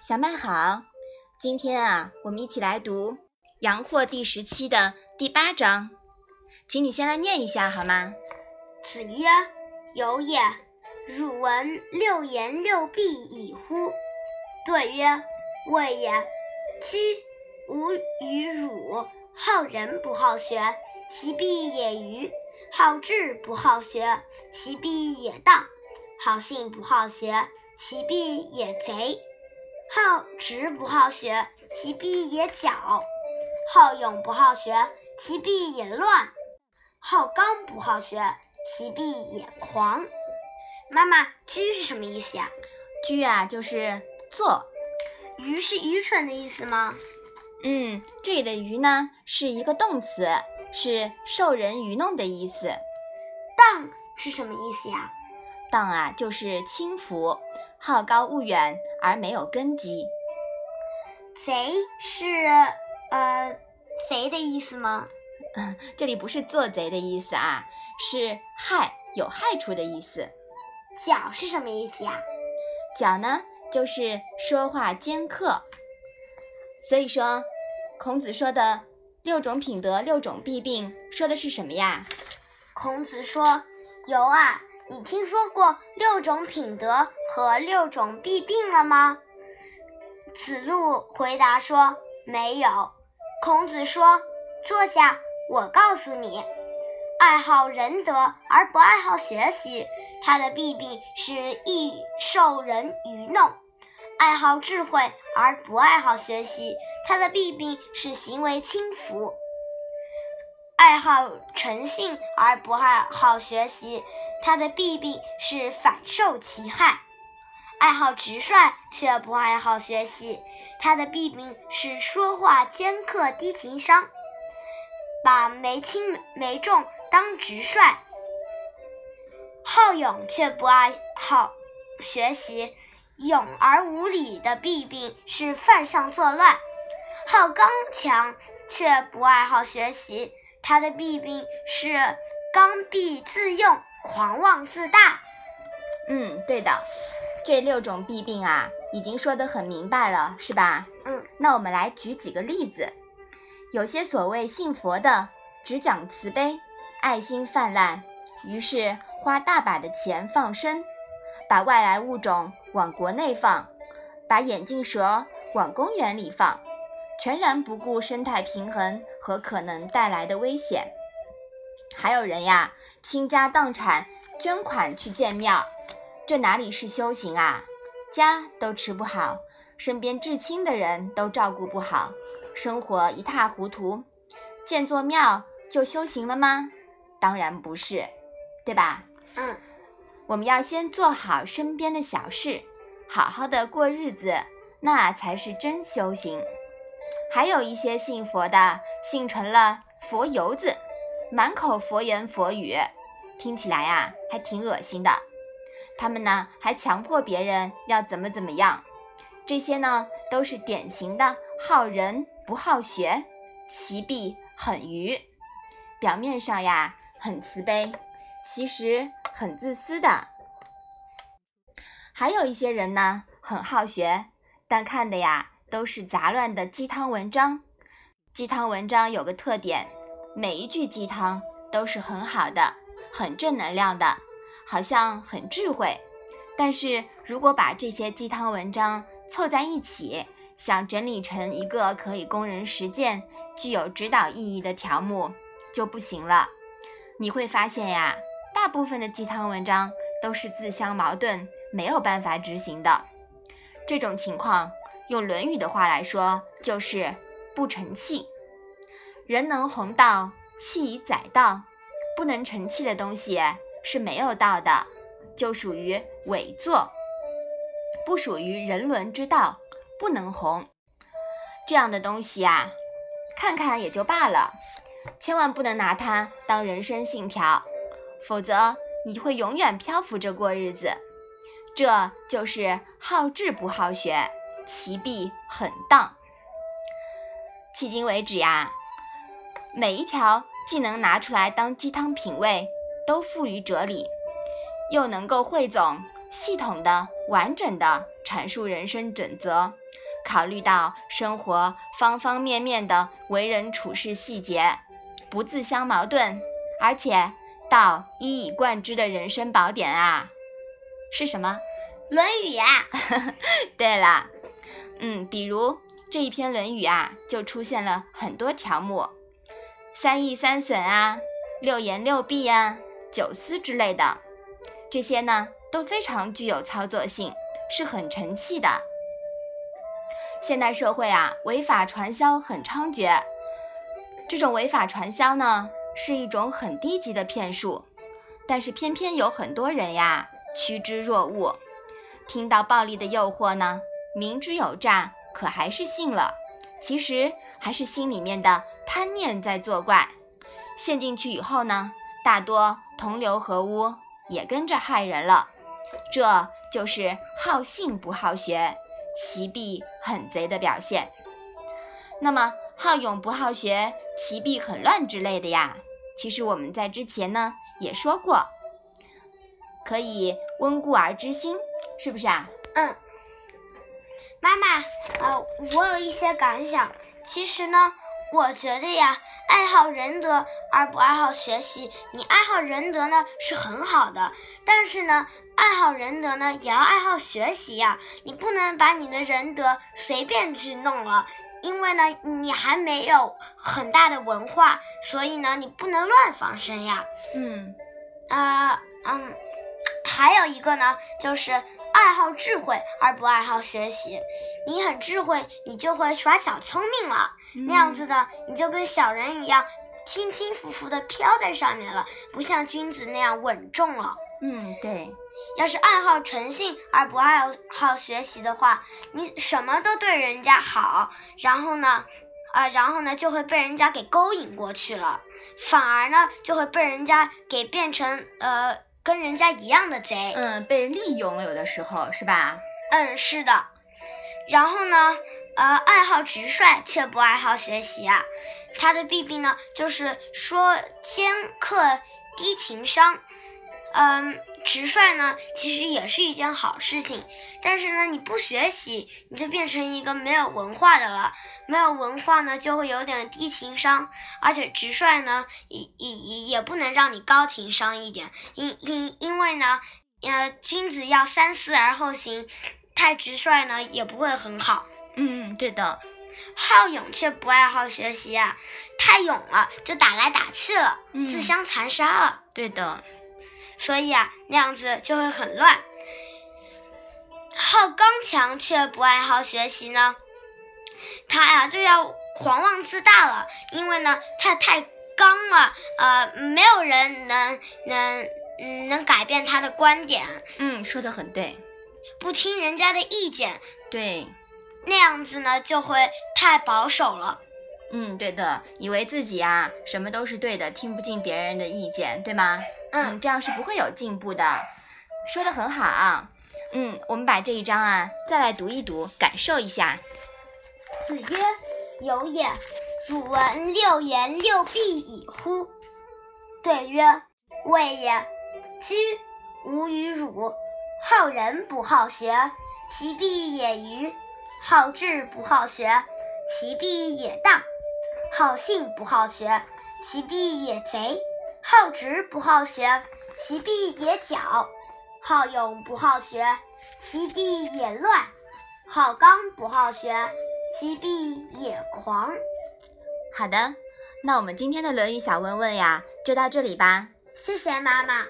小麦好，今天啊，我们一起来读《阳货》第十期的第八章，请你先来念一下好吗？子曰：“有也，汝闻六言六必以乎？”对曰：“谓也。居吾与汝好仁不好学，其必也愚；好智不好学，其必也当；好信不好学，其必也贼；好直不好学，其必也狡；好勇不好学，其必也乱；好刚不好学，其必也狂。妈妈，居是什么意思呀？居啊，就是做。愚是愚蠢的意思吗？嗯，这里的愚呢是一个动词，是受人愚弄的意思。荡是什么意思呀？荡啊，就是轻浮、好高骛远而没有根基。贼是呃贼的意思吗？嗯，这里不是做贼的意思啊，是害有害处的意思。狡是什么意思呀？狡呢，就是说话尖刻。所以说，孔子说的六种品德、六种弊病，说的是什么呀？孔子说：“有啊，你听说过六种品德和六种弊病了吗？”子路回答说：“没有。”孔子说：“坐下，我告诉你，爱好仁德而不爱好学习，他的弊病是易受人愚弄。”爱好智慧而不爱好学习，他的弊病是行为轻浮；爱好诚信而不爱好学习，他的弊病是反受其害；爱好直率却不爱好学习，他的弊病是说话尖刻、低情商，把没轻没重当直率；好勇却不爱好学习。勇而无礼的弊病是犯上作乱，好刚强却不爱好学习，他的弊病是刚愎自用、狂妄自大。嗯，对的，这六种弊病啊，已经说得很明白了，是吧？嗯，那我们来举几个例子。有些所谓信佛的，只讲慈悲，爱心泛滥，于是花大把的钱放生。把外来物种往国内放，把眼镜蛇往公园里放，全然不顾生态平衡和可能带来的危险。还有人呀，倾家荡产捐款去建庙，这哪里是修行啊？家都吃不好，身边至亲的人都照顾不好，生活一塌糊涂，建座庙就修行了吗？当然不是，对吧？嗯。我们要先做好身边的小事，好好的过日子，那才是真修行。还有一些信佛的，信成了佛游子，满口佛言佛语，听起来呀还挺恶心的。他们呢还强迫别人要怎么怎么样，这些呢都是典型的好人不好学，其弊很愚。表面上呀很慈悲，其实。很自私的，还有一些人呢，很好学，但看的呀都是杂乱的鸡汤文章。鸡汤文章有个特点，每一句鸡汤都是很好的，很正能量的，好像很智慧。但是如果把这些鸡汤文章凑在一起，想整理成一个可以供人实践、具有指导意义的条目，就不行了。你会发现呀。大部分的鸡汤文章都是自相矛盾，没有办法执行的。这种情况，用《论语》的话来说，就是不成器。人能弘道，器以载道。不能成器的东西是没有道的，就属于伪作，不属于人伦之道，不能弘。这样的东西啊，看看也就罢了，千万不能拿它当人生信条。否则，你会永远漂浮着过日子。这就是好智不好学，其弊很当。迄今为止呀，每一条既能拿出来当鸡汤品味，都富于哲理，又能够汇总、系统的、完整的阐述人生准则，考虑到生活方方面面的为人处事细节，不自相矛盾，而且道一以贯之的人生宝典啊，是什么？《论语》呀，对了，嗯，比如这一篇《论语》啊，就出现了很多条目，三义三损啊，六言六弊啊，九思之类的，这些呢都非常具有操作性，是很成器的。现代社会啊，违法传销很猖獗，这种违法传销呢，是一种很低级的骗术，但是偏偏有很多人呀，趋之若鹜。听到暴力的诱惑呢，明知有诈，可还是信了。其实还是心里面的贪念在作怪。陷进去以后呢，大多同流合污，也跟着害人了。这就是好信不好学，其弊很贼的表现。那么好勇不好学，其弊很乱之类的呀，其实我们在之前呢也说过，可以温故而知新。是不是啊？嗯，妈妈，呃，我有一些感想。其实呢，我觉得呀，爱好仁德而不爱好学习，你爱好仁德呢是很好的，但是呢，爱好仁德呢也要爱好学习呀。你不能把你的仁德随便去弄了，因为呢，你还没有很大的文化，所以呢，你不能乱放生呀。嗯，啊，嗯。还有一个呢，就是爱好智慧而不爱好学习。你很智慧，你就会耍小聪明了，嗯、那样子的你就跟小人一样，轻轻浮浮的飘在上面了，不像君子那样稳重了。嗯，对。要是爱好诚信而不爱好学习的话，你什么都对人家好，然后呢，啊、呃，然后呢就会被人家给勾引过去了，反而呢就会被人家给变成呃。跟人家一样的贼，嗯，被利用了，有的时候是吧？嗯，是的。然后呢，呃，爱好直率却不爱好学习啊，他的弊病呢，就是说尖刻低情商。嗯，直率呢，其实也是一件好事情，但是呢，你不学习，你就变成一个没有文化的了。没有文化呢，就会有点低情商，而且直率呢，也也也也不能让你高情商一点，因因因为呢，呃，君子要三思而后行，太直率呢，也不会很好。嗯，对的。好勇却不爱好学习啊，太勇了就打来打去了，嗯、自相残杀了。对的。所以啊，那样子就会很乱。好刚强却不爱好学习呢，他呀就要狂妄自大了，因为呢他太刚了，呃，没有人能能嗯能改变他的观点。嗯，说的很对。不听人家的意见，对，那样子呢就会太保守了。嗯，对的，以为自己啊什么都是对的，听不进别人的意见，对吗？嗯，这样是不会有进步的。说的很好啊。嗯，我们把这一章啊再来读一读，感受一下。子曰：“有也，汝闻六言六必以乎？”对曰：“谓也。居吾与汝，好仁不好学，其必也愚；好智不好学，其必也当；好信不好学，其必也贼；好直不好学，其必也狡；好勇不好学，其必也乱；好刚不好学，其必也狂。好的，那我们今天的《论语》小问问呀，就到这里吧。谢谢妈妈。